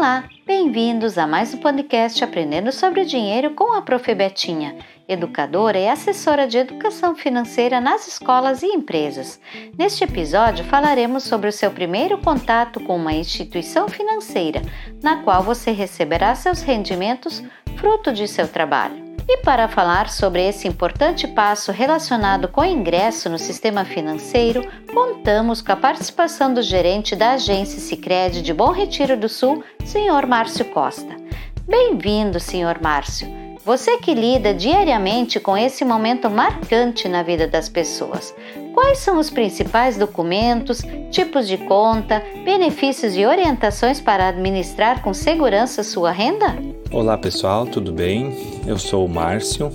Olá, bem-vindos a mais um podcast Aprendendo sobre Dinheiro com a Prof. Betinha, educadora e assessora de educação financeira nas escolas e empresas. Neste episódio falaremos sobre o seu primeiro contato com uma instituição financeira, na qual você receberá seus rendimentos fruto de seu trabalho. E para falar sobre esse importante passo relacionado com o ingresso no sistema financeiro, contamos com a participação do gerente da agência Sicredi de Bom Retiro do Sul, senhor Márcio Costa. Bem-vindo, senhor Márcio. Você que lida diariamente com esse momento marcante na vida das pessoas. Quais são os principais documentos, tipos de conta, benefícios e orientações para administrar com segurança sua renda? Olá pessoal, tudo bem? Eu sou o Márcio.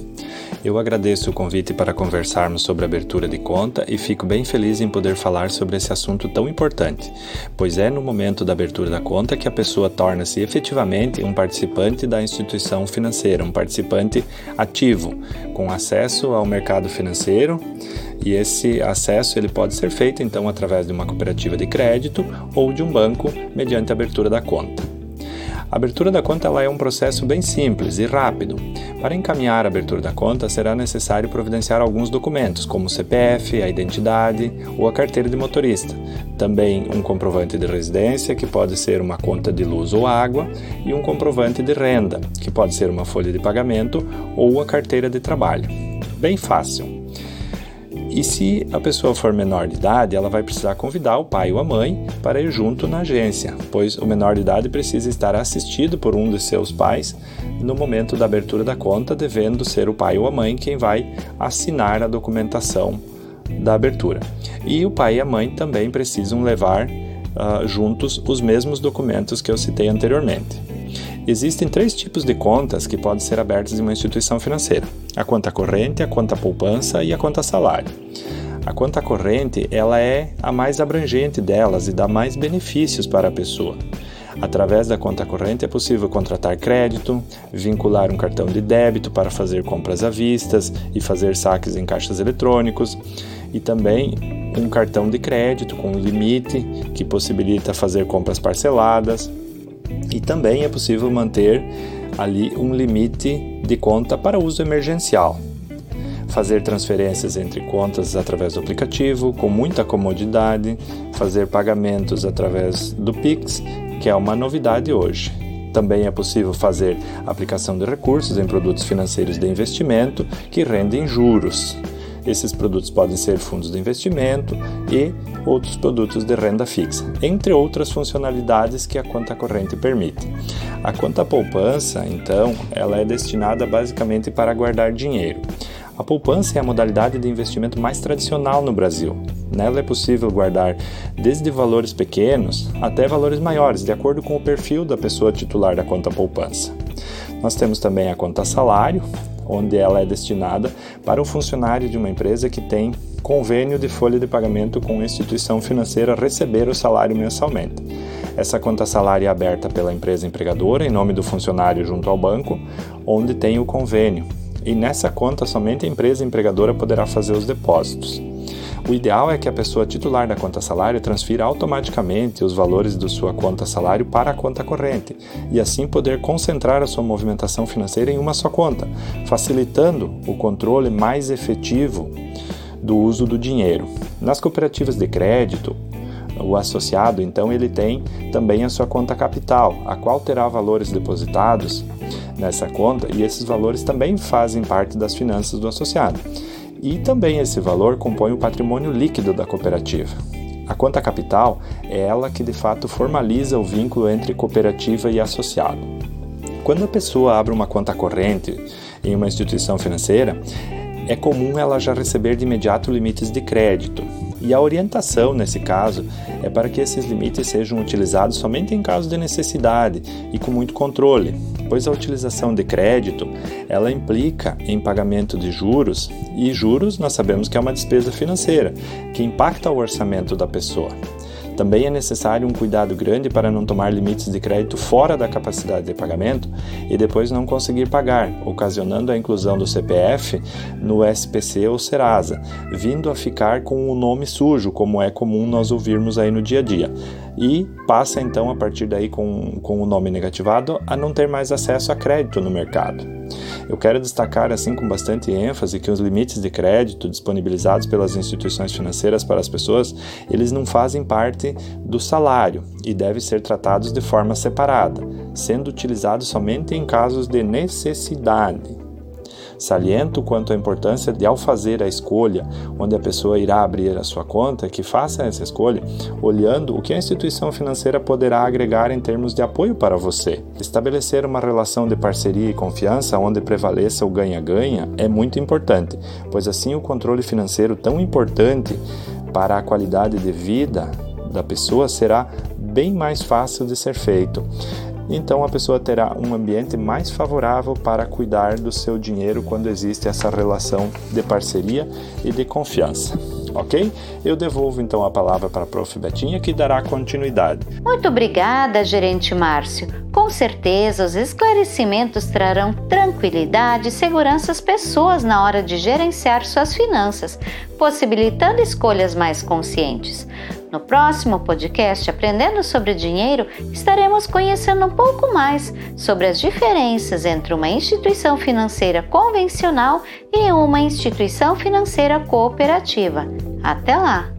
Eu agradeço o convite para conversarmos sobre abertura de conta e fico bem feliz em poder falar sobre esse assunto tão importante, pois é no momento da abertura da conta que a pessoa torna-se efetivamente um participante da instituição financeira, um participante ativo, com acesso ao mercado financeiro. E esse acesso ele pode ser feito então através de uma cooperativa de crédito ou de um banco mediante a abertura da conta. A abertura da conta ela é um processo bem simples e rápido. Para encaminhar a abertura da conta, será necessário providenciar alguns documentos, como o CPF, a identidade ou a carteira de motorista. Também um comprovante de residência, que pode ser uma conta de luz ou água, e um comprovante de renda, que pode ser uma folha de pagamento ou a carteira de trabalho. Bem fácil. E se a pessoa for menor de idade, ela vai precisar convidar o pai ou a mãe para ir junto na agência, pois o menor de idade precisa estar assistido por um de seus pais no momento da abertura da conta, devendo ser o pai ou a mãe quem vai assinar a documentação da abertura. E o pai e a mãe também precisam levar uh, juntos os mesmos documentos que eu citei anteriormente. Existem três tipos de contas que podem ser abertas em uma instituição financeira: a conta corrente, a conta poupança e a conta salário. A conta corrente ela é a mais abrangente delas e dá mais benefícios para a pessoa. Através da conta corrente é possível contratar crédito, vincular um cartão de débito para fazer compras à vista e fazer saques em caixas eletrônicos, e também um cartão de crédito com limite que possibilita fazer compras parceladas, e também é possível manter ali um limite de conta para uso emergencial. Fazer transferências entre contas através do aplicativo com muita comodidade, fazer pagamentos através do Pix, que é uma novidade hoje. Também é possível fazer aplicação de recursos em produtos financeiros de investimento que rendem juros. Esses produtos podem ser fundos de investimento e outros produtos de renda fixa, entre outras funcionalidades que a conta corrente permite. A conta poupança, então, ela é destinada basicamente para guardar dinheiro. A poupança é a modalidade de investimento mais tradicional no Brasil. Nela é possível guardar desde valores pequenos até valores maiores, de acordo com o perfil da pessoa titular da conta poupança. Nós temos também a conta salário, onde ela é destinada para o funcionário de uma empresa que tem convênio de folha de pagamento com instituição financeira receber o salário mensalmente. Essa conta salário é aberta pela empresa empregadora em nome do funcionário junto ao banco, onde tem o convênio. E nessa conta somente a empresa empregadora poderá fazer os depósitos. O ideal é que a pessoa titular da conta salário transfira automaticamente os valores da sua conta salário para a conta corrente e assim poder concentrar a sua movimentação financeira em uma só conta, facilitando o controle mais efetivo do uso do dinheiro. Nas cooperativas de crédito, o associado, então, ele tem também a sua conta capital, a qual terá valores depositados nessa conta e esses valores também fazem parte das finanças do associado e também esse valor compõe o patrimônio líquido da cooperativa. A conta capital é ela que de fato formaliza o vínculo entre cooperativa e associado. Quando a pessoa abre uma conta corrente em uma instituição financeira, é comum ela já receber de imediato limites de crédito. E a orientação, nesse caso, é para que esses limites sejam utilizados somente em caso de necessidade e com muito controle, pois a utilização de crédito ela implica em pagamento de juros e juros nós sabemos que é uma despesa financeira que impacta o orçamento da pessoa. Também é necessário um cuidado grande para não tomar limites de crédito fora da capacidade de pagamento e depois não conseguir pagar, ocasionando a inclusão do CPF no SPC ou Serasa, vindo a ficar com o nome sujo, como é comum nós ouvirmos aí no dia a dia e passa então a partir daí com, com o nome negativado a não ter mais acesso a crédito no mercado. Eu quero destacar assim com bastante ênfase que os limites de crédito disponibilizados pelas instituições financeiras para as pessoas, eles não fazem parte do salário e devem ser tratados de forma separada, sendo utilizados somente em casos de necessidade. Saliento quanto à importância de, ao fazer a escolha onde a pessoa irá abrir a sua conta, que faça essa escolha olhando o que a instituição financeira poderá agregar em termos de apoio para você. Estabelecer uma relação de parceria e confiança onde prevaleça o ganha-ganha é muito importante, pois assim o controle financeiro tão importante para a qualidade de vida da pessoa será bem mais fácil de ser feito então a pessoa terá um ambiente mais favorável para cuidar do seu dinheiro quando existe essa relação de parceria e de confiança. Ok? Eu devolvo então a palavra para a Prof. Betinha que dará continuidade. Muito obrigada, gerente Márcio. Com certeza os esclarecimentos trarão tranquilidade e segurança às pessoas na hora de gerenciar suas finanças, possibilitando escolhas mais conscientes. No próximo podcast Aprendendo sobre Dinheiro, estaremos conhecendo um pouco mais sobre as diferenças entre uma instituição financeira convencional e uma instituição financeira cooperativa. Até lá!